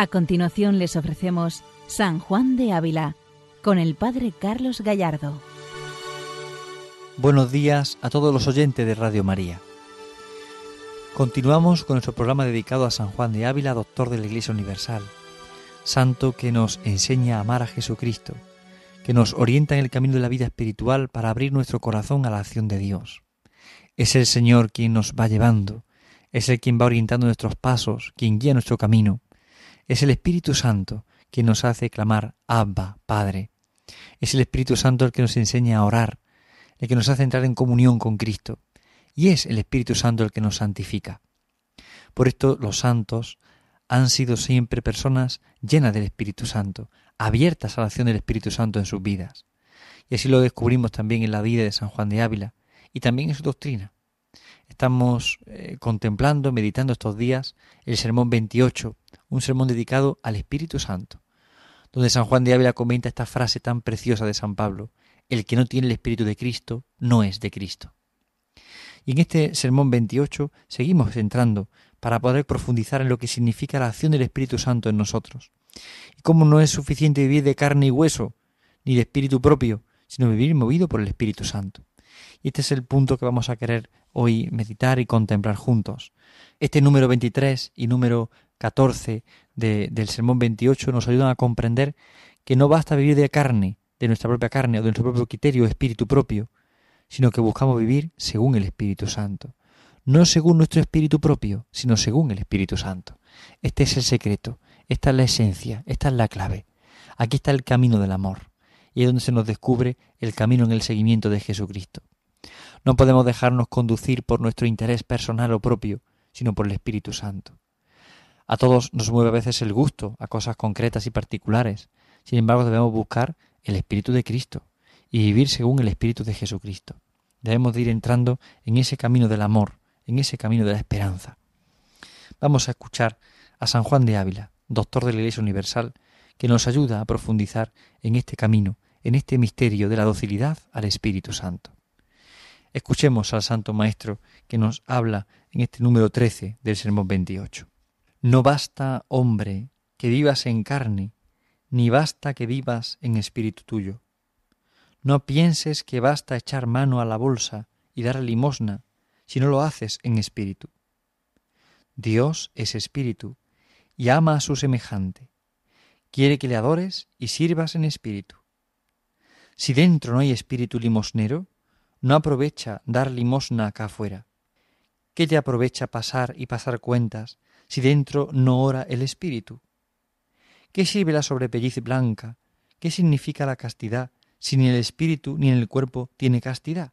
A continuación les ofrecemos San Juan de Ávila con el Padre Carlos Gallardo. Buenos días a todos los oyentes de Radio María. Continuamos con nuestro programa dedicado a San Juan de Ávila, doctor de la Iglesia Universal, santo que nos enseña a amar a Jesucristo, que nos orienta en el camino de la vida espiritual para abrir nuestro corazón a la acción de Dios. Es el Señor quien nos va llevando, es el quien va orientando nuestros pasos, quien guía nuestro camino. Es el Espíritu Santo quien nos hace clamar Abba, Padre. Es el Espíritu Santo el que nos enseña a orar, el que nos hace entrar en comunión con Cristo. Y es el Espíritu Santo el que nos santifica. Por esto los santos han sido siempre personas llenas del Espíritu Santo, abiertas a la acción del Espíritu Santo en sus vidas. Y así lo descubrimos también en la vida de San Juan de Ávila y también en su doctrina. Estamos eh, contemplando, meditando estos días el Sermón 28, un sermón dedicado al Espíritu Santo, donde San Juan de Ávila comenta esta frase tan preciosa de San Pablo, el que no tiene el Espíritu de Cristo no es de Cristo. Y en este Sermón 28 seguimos entrando para poder profundizar en lo que significa la acción del Espíritu Santo en nosotros. Y cómo no es suficiente vivir de carne y hueso, ni de espíritu propio, sino vivir movido por el Espíritu Santo. Y este es el punto que vamos a querer hoy meditar y contemplar juntos. Este número 23 y número 14 del Sermón 28 nos ayudan a comprender que no basta vivir de carne, de nuestra propia carne o de nuestro propio criterio, espíritu propio, sino que buscamos vivir según el Espíritu Santo. No según nuestro espíritu propio, sino según el Espíritu Santo. Este es el secreto, esta es la esencia, esta es la clave. Aquí está el camino del amor, y es donde se nos descubre el camino en el seguimiento de Jesucristo. No podemos dejarnos conducir por nuestro interés personal o propio, sino por el Espíritu Santo. A todos nos mueve a veces el gusto a cosas concretas y particulares. Sin embargo, debemos buscar el Espíritu de Cristo y vivir según el Espíritu de Jesucristo. Debemos de ir entrando en ese camino del amor, en ese camino de la esperanza. Vamos a escuchar a San Juan de Ávila, doctor de la Iglesia Universal, que nos ayuda a profundizar en este camino, en este misterio de la docilidad al Espíritu Santo. Escuchemos al Santo Maestro que nos habla en este número 13 del Sermón 28. No basta, hombre, que vivas en carne, ni basta que vivas en espíritu tuyo. No pienses que basta echar mano a la bolsa y dar limosna si no lo haces en espíritu. Dios es espíritu y ama a su semejante. Quiere que le adores y sirvas en espíritu. Si dentro no hay espíritu limosnero, no aprovecha dar limosna acá afuera. ¿Qué te aprovecha pasar y pasar cuentas si dentro no ora el espíritu? ¿Qué sirve la sobrepelliz blanca? ¿Qué significa la castidad si ni el espíritu ni el cuerpo tiene castidad?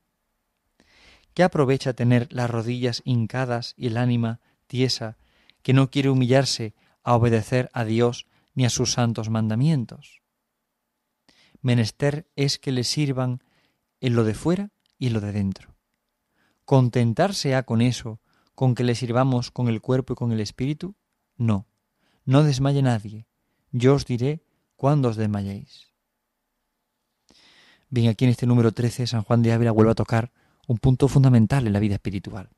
¿Qué aprovecha tener las rodillas hincadas y el ánima tiesa que no quiere humillarse a obedecer a Dios ni a sus santos mandamientos? Menester es que le sirvan en lo de fuera y lo de dentro. ¿Contentarse ha con eso, con que le sirvamos con el cuerpo y con el espíritu? No, no desmaye nadie. Yo os diré cuándo os desmayéis. Bien, aquí en este número 13 San Juan de Ávila vuelve a tocar un punto fundamental en la vida espiritual.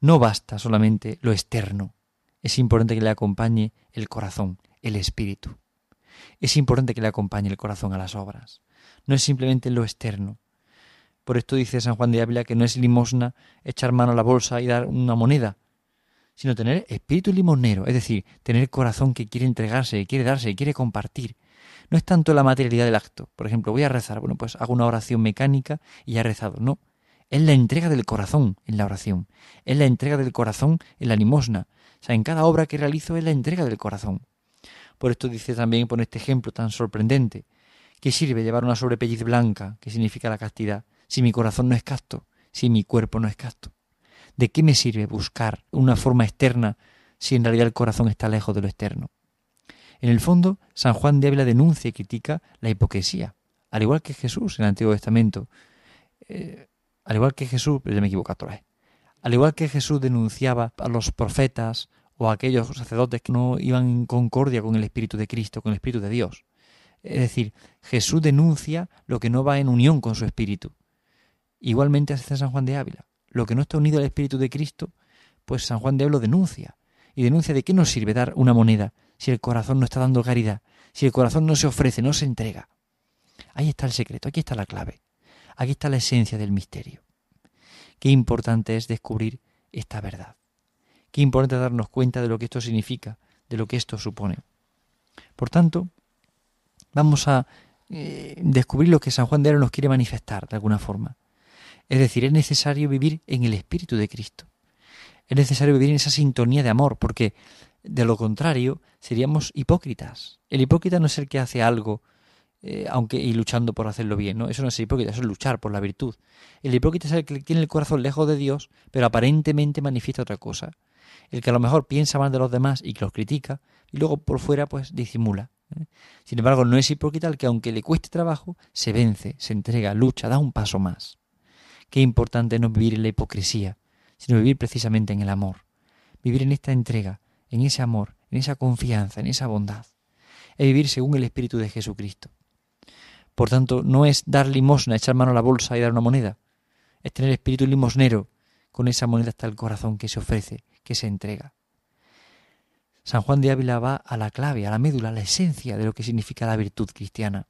No basta solamente lo externo, es importante que le acompañe el corazón, el espíritu. Es importante que le acompañe el corazón a las obras. No es simplemente lo externo, por esto dice San Juan de Ávila que no es limosna echar mano a la bolsa y dar una moneda, sino tener espíritu limonero, es decir, tener corazón que quiere entregarse, que quiere darse, que quiere compartir. No es tanto la materialidad del acto. Por ejemplo, voy a rezar, bueno, pues hago una oración mecánica y ya he rezado. No, es la entrega del corazón en la oración, es la entrega del corazón en la limosna. O sea, en cada obra que realizo es la entrega del corazón. Por esto dice también, pone este ejemplo tan sorprendente, ¿qué sirve llevar una sobrepelliz blanca, que significa la castidad, si mi corazón no es casto, si mi cuerpo no es casto? ¿De qué me sirve buscar una forma externa si en realidad el corazón está lejos de lo externo? En el fondo, San Juan de Ávila denuncia y critica la hipocresía, al igual que Jesús en el Antiguo Testamento. Eh, al igual que Jesús, pero ya me equivoco otra vez. Al igual que Jesús denunciaba a los profetas o a aquellos sacerdotes que no iban en concordia con el Espíritu de Cristo, con el Espíritu de Dios. Es decir, Jesús denuncia lo que no va en unión con su Espíritu. Igualmente hace San Juan de Ávila. Lo que no está unido al Espíritu de Cristo, pues San Juan de Ávila denuncia. Y denuncia de qué nos sirve dar una moneda si el corazón no está dando caridad, si el corazón no se ofrece, no se entrega. Ahí está el secreto, aquí está la clave, aquí está la esencia del misterio. Qué importante es descubrir esta verdad. Qué importante darnos cuenta de lo que esto significa, de lo que esto supone. Por tanto, vamos a eh, descubrir lo que San Juan de Aro nos quiere manifestar de alguna forma. Es decir, es necesario vivir en el Espíritu de Cristo. Es necesario vivir en esa sintonía de amor, porque de lo contrario seríamos hipócritas. El hipócrita no es el que hace algo eh, aunque y luchando por hacerlo bien, ¿no? Eso no es hipócrita, eso es luchar por la virtud. El hipócrita es el que tiene el corazón lejos de Dios, pero aparentemente manifiesta otra cosa. El que a lo mejor piensa mal de los demás y que los critica, y luego por fuera pues disimula. ¿eh? Sin embargo, no es hipócrita el que aunque le cueste trabajo, se vence, se entrega, lucha, da un paso más. Qué importante no vivir en la hipocresía, sino vivir precisamente en el amor. Vivir en esta entrega, en ese amor, en esa confianza, en esa bondad. Es vivir según el Espíritu de Jesucristo. Por tanto, no es dar limosna, echar mano a la bolsa y dar una moneda. Es tener espíritu limosnero. Con esa moneda está el corazón que se ofrece, que se entrega. San Juan de Ávila va a la clave, a la médula, a la esencia de lo que significa la virtud cristiana.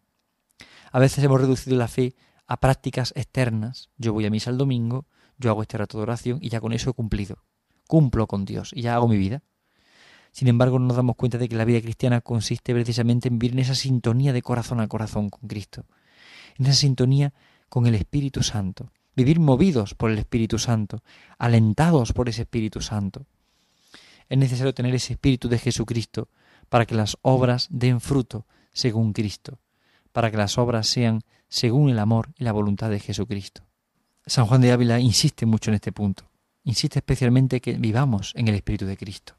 A veces hemos reducido la fe a prácticas externas. Yo voy a misa el domingo, yo hago este rato de oración y ya con eso he cumplido. Cumplo con Dios y ya hago mi vida. Sin embargo, no nos damos cuenta de que la vida cristiana consiste precisamente en vivir en esa sintonía de corazón a corazón con Cristo, en esa sintonía con el Espíritu Santo, vivir movidos por el Espíritu Santo, alentados por ese Espíritu Santo. Es necesario tener ese Espíritu de Jesucristo para que las obras den fruto según Cristo, para que las obras sean según el amor y la voluntad de Jesucristo. San Juan de Ávila insiste mucho en este punto. Insiste especialmente que vivamos en el Espíritu de Cristo.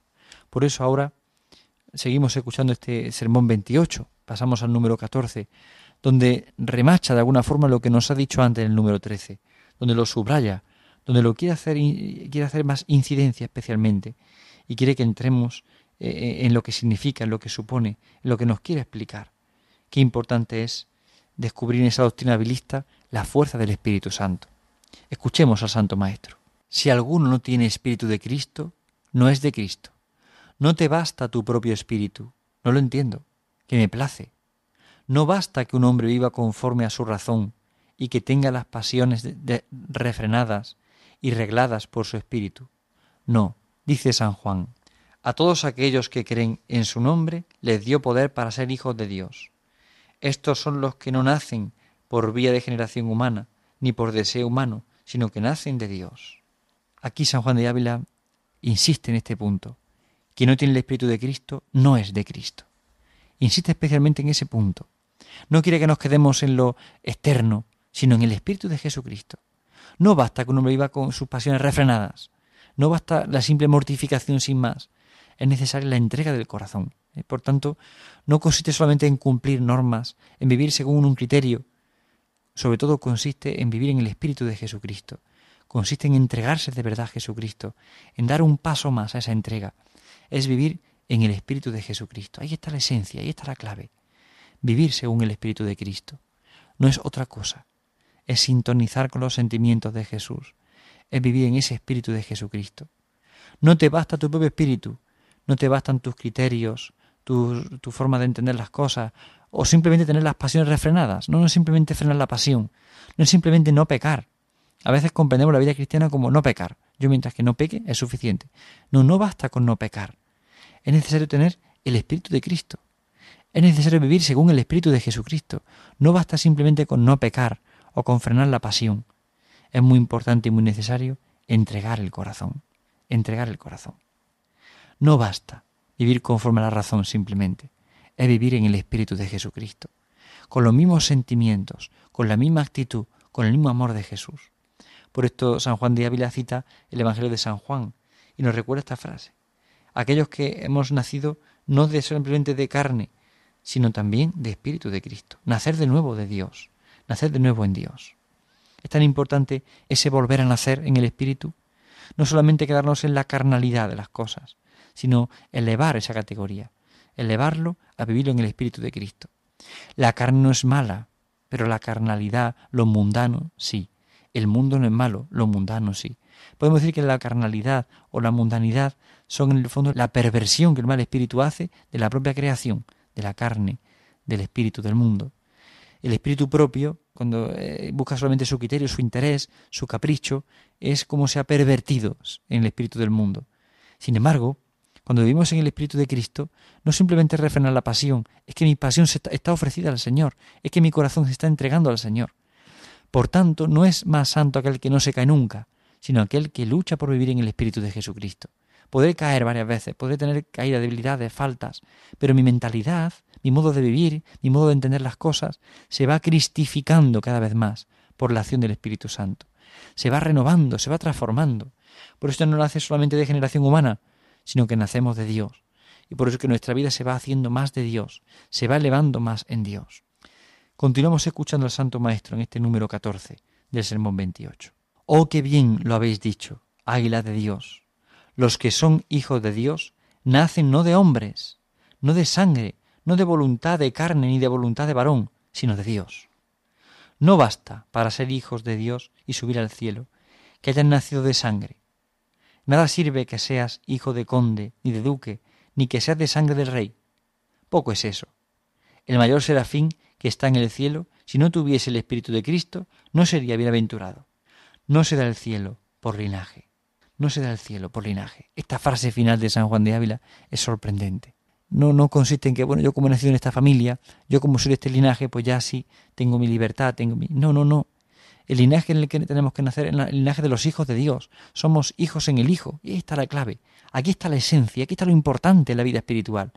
Por eso ahora seguimos escuchando este sermón 28, pasamos al número 14, donde remacha de alguna forma lo que nos ha dicho antes en el número 13, donde lo subraya, donde lo quiere hacer, quiere hacer más incidencia especialmente, y quiere que entremos eh, en lo que significa, en lo que supone, en lo que nos quiere explicar. Qué importante es descubrir en esa doctrina habilista la fuerza del Espíritu Santo. Escuchemos al Santo Maestro. Si alguno no tiene Espíritu de Cristo, no es de Cristo. No te basta tu propio espíritu. No lo entiendo. Que me place. No basta que un hombre viva conforme a su razón y que tenga las pasiones refrenadas y regladas por su espíritu. No, dice San Juan, a todos aquellos que creen en su nombre les dio poder para ser hijos de Dios. Estos son los que no nacen por vía de generación humana, ni por deseo humano, sino que nacen de Dios. Aquí San Juan de Ávila insiste en este punto. Quien no tiene el Espíritu de Cristo no es de Cristo. Insiste especialmente en ese punto. No quiere que nos quedemos en lo externo, sino en el Espíritu de Jesucristo. No basta que uno viva con sus pasiones refrenadas. No basta la simple mortificación sin más. Es necesaria la entrega del corazón. ¿Eh? Por tanto, no consiste solamente en cumplir normas, en vivir según un criterio. Sobre todo consiste en vivir en el Espíritu de Jesucristo. Consiste en entregarse de verdad a Jesucristo, en dar un paso más a esa entrega. Es vivir en el Espíritu de Jesucristo. Ahí está la esencia, ahí está la clave. Vivir según el Espíritu de Cristo. No es otra cosa. Es sintonizar con los sentimientos de Jesús. Es vivir en ese Espíritu de Jesucristo. No te basta tu propio espíritu, no te bastan tus criterios, tu, forma de entender las cosas, o simplemente tener las pasiones refrenadas. No, no es simplemente frenar la pasión, no es simplemente no pecar. A veces comprendemos la vida cristiana como no pecar. Yo mientras que no peque es suficiente. No, no basta con no pecar. Es necesario tener el Espíritu de Cristo. Es necesario vivir según el Espíritu de Jesucristo. No basta simplemente con no pecar o con frenar la pasión. Es muy importante y muy necesario entregar el corazón. Entregar el corazón. No basta vivir conforme a la razón simplemente, es vivir en el Espíritu de Jesucristo, con los mismos sentimientos, con la misma actitud, con el mismo amor de Jesús. Por esto San Juan de Ávila cita el Evangelio de San Juan y nos recuerda esta frase. Aquellos que hemos nacido no de simplemente de carne, sino también de Espíritu de Cristo. Nacer de nuevo de Dios, nacer de nuevo en Dios. Es tan importante ese volver a nacer en el Espíritu, no solamente quedarnos en la carnalidad de las cosas, sino elevar esa categoría, elevarlo a vivirlo en el Espíritu de Cristo. La carne no es mala, pero la carnalidad, lo mundano, sí. El mundo no es malo, lo mundano sí. Podemos decir que la carnalidad o la mundanidad son en el fondo la perversión que el mal espíritu hace de la propia creación, de la carne, del espíritu del mundo. El espíritu propio, cuando eh, busca solamente su criterio, su interés, su capricho, es como se ha pervertido en el espíritu del mundo. Sin embargo, cuando vivimos en el Espíritu de Cristo, no simplemente refrenar la pasión, es que mi pasión está ofrecida al Señor, es que mi corazón se está entregando al Señor. Por tanto, no es más santo aquel que no se cae nunca, sino aquel que lucha por vivir en el Espíritu de Jesucristo. Podré caer varias veces, podré tener caída, debilidades, faltas, pero mi mentalidad, mi modo de vivir, mi modo de entender las cosas, se va cristificando cada vez más por la acción del Espíritu Santo. Se va renovando, se va transformando. Por esto no lo hace solamente de generación humana, sino que nacemos de Dios. Y por eso que nuestra vida se va haciendo más de Dios, se va elevando más en Dios. Continuamos escuchando al Santo Maestro en este número 14 del Sermón 28. Oh, qué bien lo habéis dicho, águila de Dios. Los que son hijos de Dios nacen no de hombres, no de sangre, no de voluntad de carne ni de voluntad de varón, sino de Dios. No basta para ser hijos de Dios y subir al cielo que hayan nacido de sangre. Nada sirve que seas hijo de conde ni de duque, ni que seas de sangre del rey. Poco es eso. El mayor serafín que está en el cielo, si no tuviese el Espíritu de Cristo, no sería bienaventurado. No se da el cielo por linaje no se da el cielo por linaje. Esta frase final de San Juan de Ávila es sorprendente. No, no consiste en que, bueno, yo como he nacido en esta familia, yo como soy de este linaje, pues ya sí, tengo mi libertad, tengo mi... No, no, no. El linaje en el que tenemos que nacer el linaje de los hijos de Dios. Somos hijos en el Hijo. Y ahí está la clave. Aquí está la esencia, aquí está lo importante en la vida espiritual.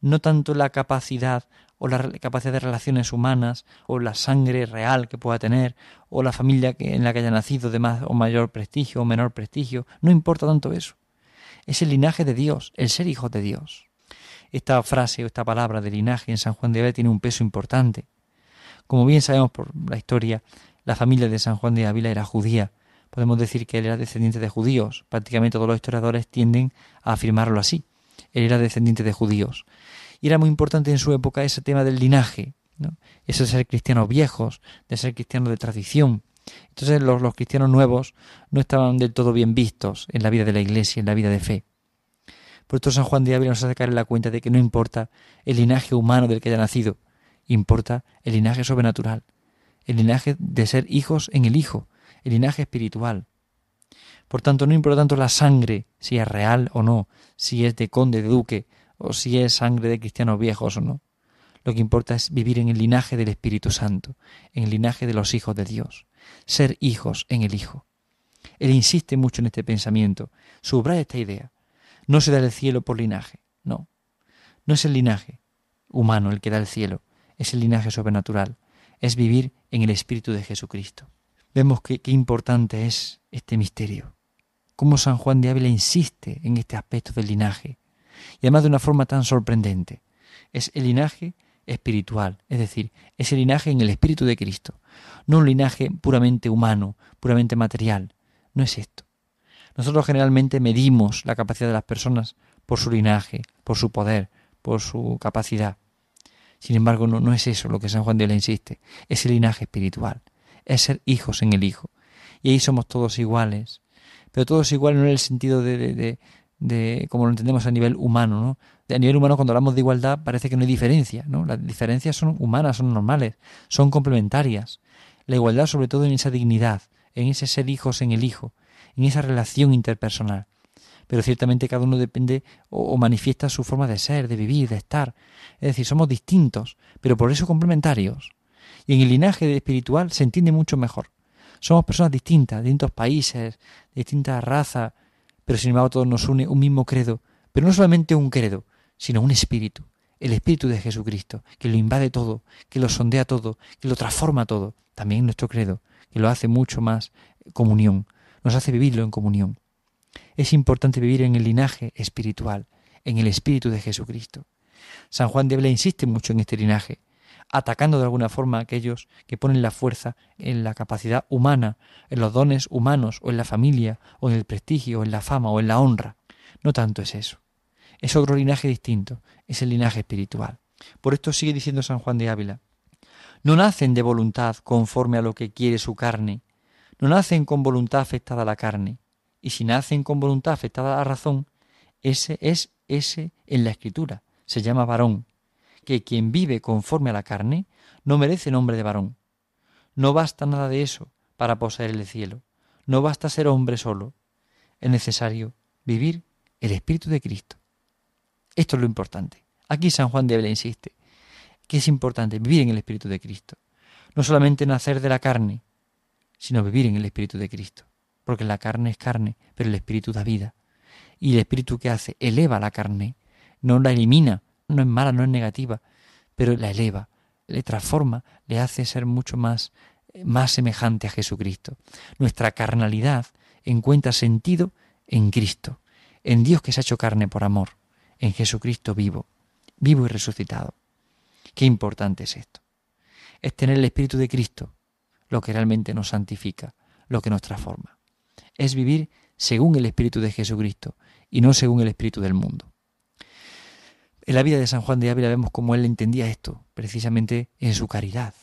No tanto la capacidad o la capacidad de relaciones humanas, o la sangre real que pueda tener, o la familia en la que haya nacido de más o mayor prestigio o menor prestigio, no importa tanto eso. Es el linaje de Dios, el ser hijo de Dios. Esta frase o esta palabra de linaje en San Juan de Ávila tiene un peso importante. Como bien sabemos por la historia, la familia de San Juan de Ávila era judía. Podemos decir que él era descendiente de judíos. Prácticamente todos los historiadores tienden a afirmarlo así. Él era descendiente de judíos. Y era muy importante en su época ese tema del linaje, ¿no? ese ser cristianos viejos, de ser cristianos de tradición. Entonces los, los cristianos nuevos no estaban del todo bien vistos en la vida de la iglesia, en la vida de fe. Por esto San Juan de Ávila nos hace caer en la cuenta de que no importa el linaje humano del que haya nacido, importa el linaje sobrenatural, el linaje de ser hijos en el Hijo, el linaje espiritual. Por tanto, no importa tanto la sangre, si es real o no, si es de conde, de duque, o si es sangre de cristianos viejos o no. Lo que importa es vivir en el linaje del Espíritu Santo, en el linaje de los hijos de Dios, ser hijos en el Hijo. Él insiste mucho en este pensamiento, subraya esta idea. No se da el cielo por linaje, no. No es el linaje humano el que da el cielo, es el linaje sobrenatural, es vivir en el Espíritu de Jesucristo. Vemos qué importante es este misterio, cómo San Juan de Ávila insiste en este aspecto del linaje, y además de una forma tan sorprendente. Es el linaje espiritual, es decir, es el linaje en el Espíritu de Cristo, no un linaje puramente humano, puramente material. No es esto. Nosotros generalmente medimos la capacidad de las personas por su linaje, por su poder, por su capacidad. Sin embargo, no, no es eso lo que San Juan de la insiste, es el linaje espiritual, es ser hijos en el Hijo. Y ahí somos todos iguales, pero todos iguales no en el sentido de, de como lo entendemos a nivel humano, ¿no? A nivel humano, cuando hablamos de igualdad, parece que no hay diferencia, ¿no? Las diferencias son humanas, son normales, son complementarias. La igualdad, sobre todo, en esa dignidad, en ese ser hijos en el hijo, en esa relación interpersonal. Pero ciertamente cada uno depende o, manifiesta su forma de ser, de vivir, de estar. Es decir, somos distintos, pero por eso complementarios. Y en el linaje espiritual se entiende mucho mejor. Somos personas distintas, de distintos países, de distintas razas, pero sin embargo todos nos une un mismo credo, pero no solamente un credo, sino un espíritu, el espíritu de Jesucristo, que lo invade todo, que lo sondea todo, que lo transforma todo, también nuestro credo, que lo hace mucho más comunión, nos hace vivirlo en comunión. Es importante vivir en el linaje espiritual, en el espíritu de Jesucristo. San Juan de Bla insiste mucho en este linaje, atacando de alguna forma a aquellos que ponen la fuerza en la capacidad humana, en los dones humanos, o en la familia, o en el prestigio, o en la fama, o en la honra. No tanto es eso. Es otro linaje distinto, es el linaje espiritual. Por esto sigue diciendo San Juan de Ávila, no nacen de voluntad conforme a lo que quiere su carne, no nacen con voluntad afectada a la carne, y si nacen con voluntad afectada a la razón, ese es ese en la escritura, se llama varón, que quien vive conforme a la carne no merece nombre de varón. No basta nada de eso para poseer el cielo, no basta ser hombre solo, es necesario vivir el Espíritu de Cristo. Esto es lo importante. Aquí San Juan de Ávila insiste que es importante vivir en el Espíritu de Cristo. No solamente nacer de la carne, sino vivir en el Espíritu de Cristo. Porque la carne es carne, pero el Espíritu da vida. Y el Espíritu que hace eleva la carne, no la elimina, no es mala, no es negativa, pero la eleva, le transforma, le hace ser mucho más, más semejante a Jesucristo. Nuestra carnalidad encuentra sentido en Cristo, en Dios que se ha hecho carne por amor, en Jesucristo vivo, vivo y resucitado. Qué importante es esto. Es tener el Espíritu de Cristo lo que realmente nos santifica, lo que nos transforma. Es vivir según el Espíritu de Jesucristo y no según el Espíritu del mundo. En la vida de San Juan de Ávila vemos cómo él entendía esto, precisamente en su caridad.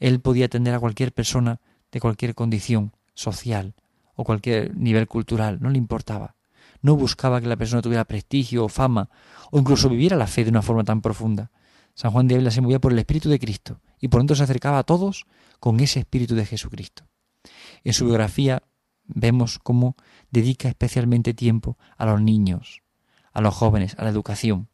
Él podía atender a cualquier persona de cualquier condición social o cualquier nivel cultural, no le importaba. No buscaba que la persona tuviera prestigio o fama, o incluso viviera la fe de una forma tan profunda. San Juan de Ávila se movía por el Espíritu de Cristo y por tanto se acercaba a todos con ese Espíritu de Jesucristo. En su biografía vemos cómo dedica especialmente tiempo a los niños, a los jóvenes, a la educación.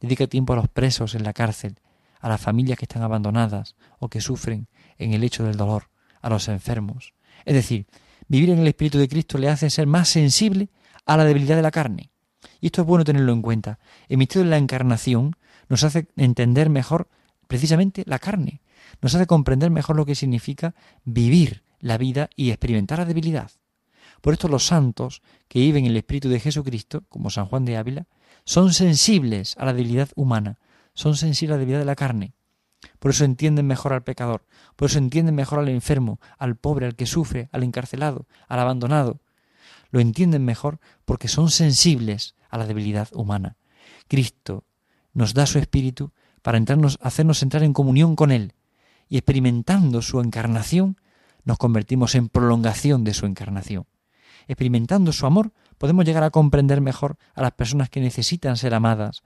Dedica tiempo a los presos en la cárcel, a las familias que están abandonadas o que sufren en el hecho del dolor, a los enfermos. Es decir, vivir en el Espíritu de Cristo le hace ser más sensible a la debilidad de la carne. Y esto es bueno tenerlo en cuenta. El misterio de la encarnación nos hace entender mejor precisamente la carne, nos hace comprender mejor lo que significa vivir la vida y experimentar la debilidad. Por esto los santos que viven en el Espíritu de Jesucristo, como San Juan de Ávila, son sensibles a la debilidad humana, son sensibles a la debilidad de la carne. Por eso entienden mejor al pecador, por eso entienden mejor al enfermo, al pobre, al que sufre, al encarcelado, al abandonado. Lo entienden mejor porque son sensibles a la debilidad humana. Cristo nos da su espíritu para hacernos entrar en comunión con Él. Y experimentando su encarnación, nos convertimos en prolongación de su encarnación. Experimentando su amor, podemos llegar a comprender mejor a las personas que necesitan ser amadas,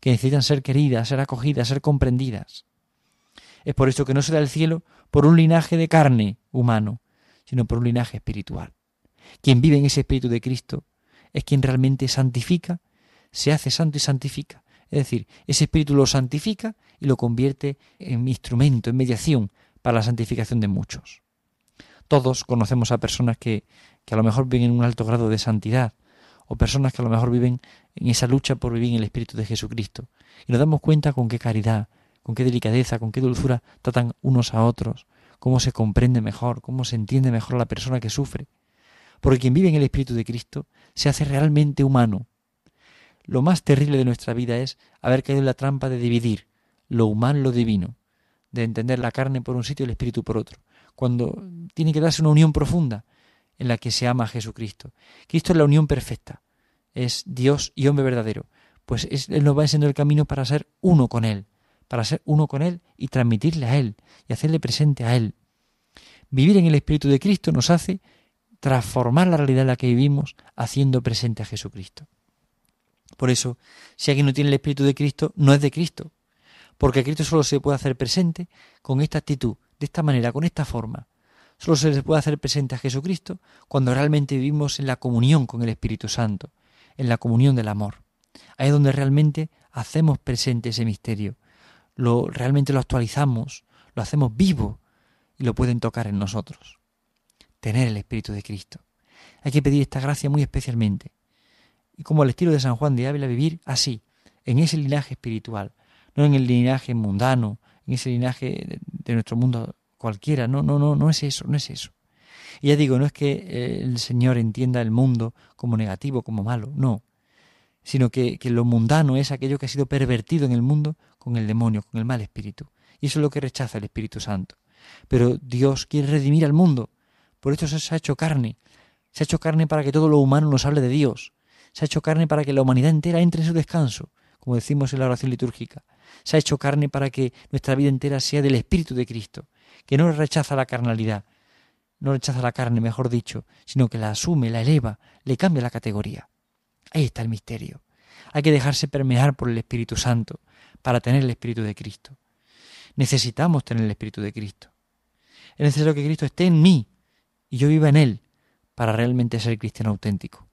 que necesitan ser queridas, ser acogidas, ser comprendidas. Es por esto que no se da el cielo por un linaje de carne humano, sino por un linaje espiritual. Quien vive en ese espíritu de Cristo es quien realmente santifica, se hace santo y santifica. Es decir, ese espíritu lo santifica y lo convierte en instrumento, en mediación para la santificación de muchos. Todos conocemos a personas que, que a lo mejor viven en un alto grado de santidad, o personas que a lo mejor viven en esa lucha por vivir en el Espíritu de Jesucristo. Y nos damos cuenta con qué caridad, con qué delicadeza, con qué dulzura tratan unos a otros, cómo se comprende mejor, cómo se entiende mejor a la persona que sufre. Porque quien vive en el Espíritu de Cristo se hace realmente humano. Lo más terrible de nuestra vida es haber caído en la trampa de dividir lo humano lo divino, de entender la carne por un sitio y el Espíritu por otro, cuando tiene que darse una unión profunda en la que se ama a Jesucristo. Cristo es la unión perfecta, es Dios y hombre verdadero. Pues Él nos va enseñando el camino para ser uno con Él, para ser uno con Él y transmitirle a Él y hacerle presente a Él. Vivir en el Espíritu de Cristo nos hace transformar la realidad en la que vivimos haciendo presente a Jesucristo. Por eso, si alguien no tiene el Espíritu de Cristo, no es de Cristo, porque Cristo solo se puede hacer presente con esta actitud, de esta manera, con esta forma. Solo se les puede hacer presente a Jesucristo cuando realmente vivimos en la comunión con el Espíritu Santo, en la comunión del amor. Ahí es donde realmente hacemos presente ese misterio, lo realmente lo actualizamos, lo hacemos vivo y lo pueden tocar en nosotros. Tener el Espíritu de Cristo. Hay que pedir esta gracia muy especialmente. Y como al estilo de San Juan de Ávila, vivir así, en ese linaje espiritual, no en el linaje mundano, en ese linaje de nuestro mundo cualquiera. No, no, no, no es eso, no es eso. Y ya digo, no es que eh, el Señor entienda el mundo como negativo, como malo, no, sino que, que, lo mundano es aquello que ha sido pervertido en el mundo con el demonio, con el mal espíritu. Y eso es lo que rechaza el Espíritu Santo. Pero Dios quiere redimir al mundo. Por eso se ha hecho carne. Se ha hecho carne para que todo lo humano nos hable de Dios. Se ha hecho carne para que la humanidad entera entre en su descanso, como decimos en la oración litúrgica. Se ha hecho carne para que nuestra vida entera sea del Espíritu de Cristo, que no rechaza la carnalidad, no rechaza la carne, mejor dicho, sino que la asume, la eleva, le cambia la categoría. Ahí está el misterio. Hay que dejarse permear por el Espíritu Santo para tener el Espíritu de Cristo. Necesitamos tener el Espíritu de Cristo. Es necesario que Cristo esté en mí y yo viva en Él para realmente ser cristiano auténtico.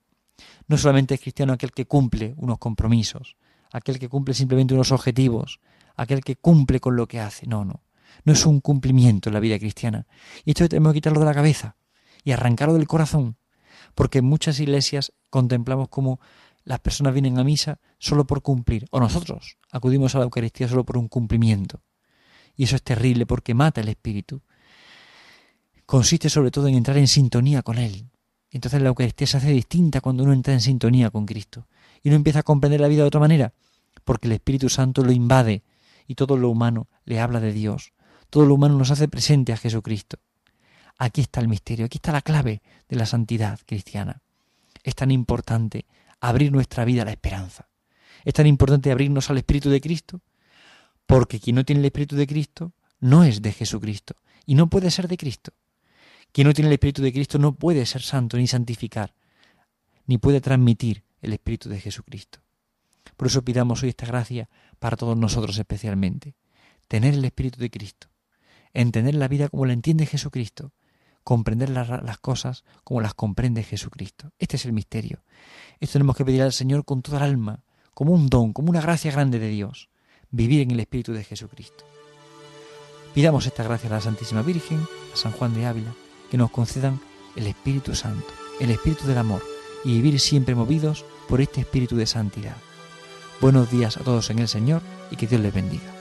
No solamente es cristiano aquel que cumple unos compromisos, aquel que cumple simplemente unos objetivos, aquel que cumple con lo que hace. No, no. No es un cumplimiento en la vida cristiana. Y esto tenemos que quitarlo de la cabeza y arrancarlo del corazón. Porque en muchas iglesias contemplamos como las personas vienen a misa solo por cumplir, o nosotros acudimos a la Eucaristía solo por un cumplimiento. Y eso es terrible porque mata el espíritu. Consiste sobre todo en entrar en sintonía con Él. Entonces la Eucaristía se hace distinta cuando uno entra en sintonía con Cristo. Y uno empieza a comprender la vida de otra manera, porque el Espíritu Santo lo invade y todo lo humano le habla de Dios. Todo lo humano nos hace presente a Jesucristo. Aquí está el misterio, aquí está la clave de la santidad cristiana. Es tan importante abrir nuestra vida a la esperanza. Es tan importante abrirnos al Espíritu de Cristo, porque quien no tiene el Espíritu de Cristo no es de Jesucristo y no puede ser de Cristo. Quien no tiene el Espíritu de Cristo no puede ser santo ni santificar, ni puede transmitir el Espíritu de Jesucristo. Por eso pidamos hoy esta gracia para todos nosotros especialmente. Tener el Espíritu de Cristo, entender la vida como la entiende Jesucristo, comprender las, cosas como las comprende Jesucristo. Este es el misterio. Esto tenemos que pedir al Señor con toda el alma, como un don, como una gracia grande de Dios, vivir en el Espíritu de Jesucristo. Pidamos esta gracia a la Santísima Virgen, a San Juan de Ávila, que nos concedan el Espíritu Santo, el Espíritu del amor, y vivir siempre movidos por este Espíritu de santidad. Buenos días a todos en el Señor y que Dios les bendiga.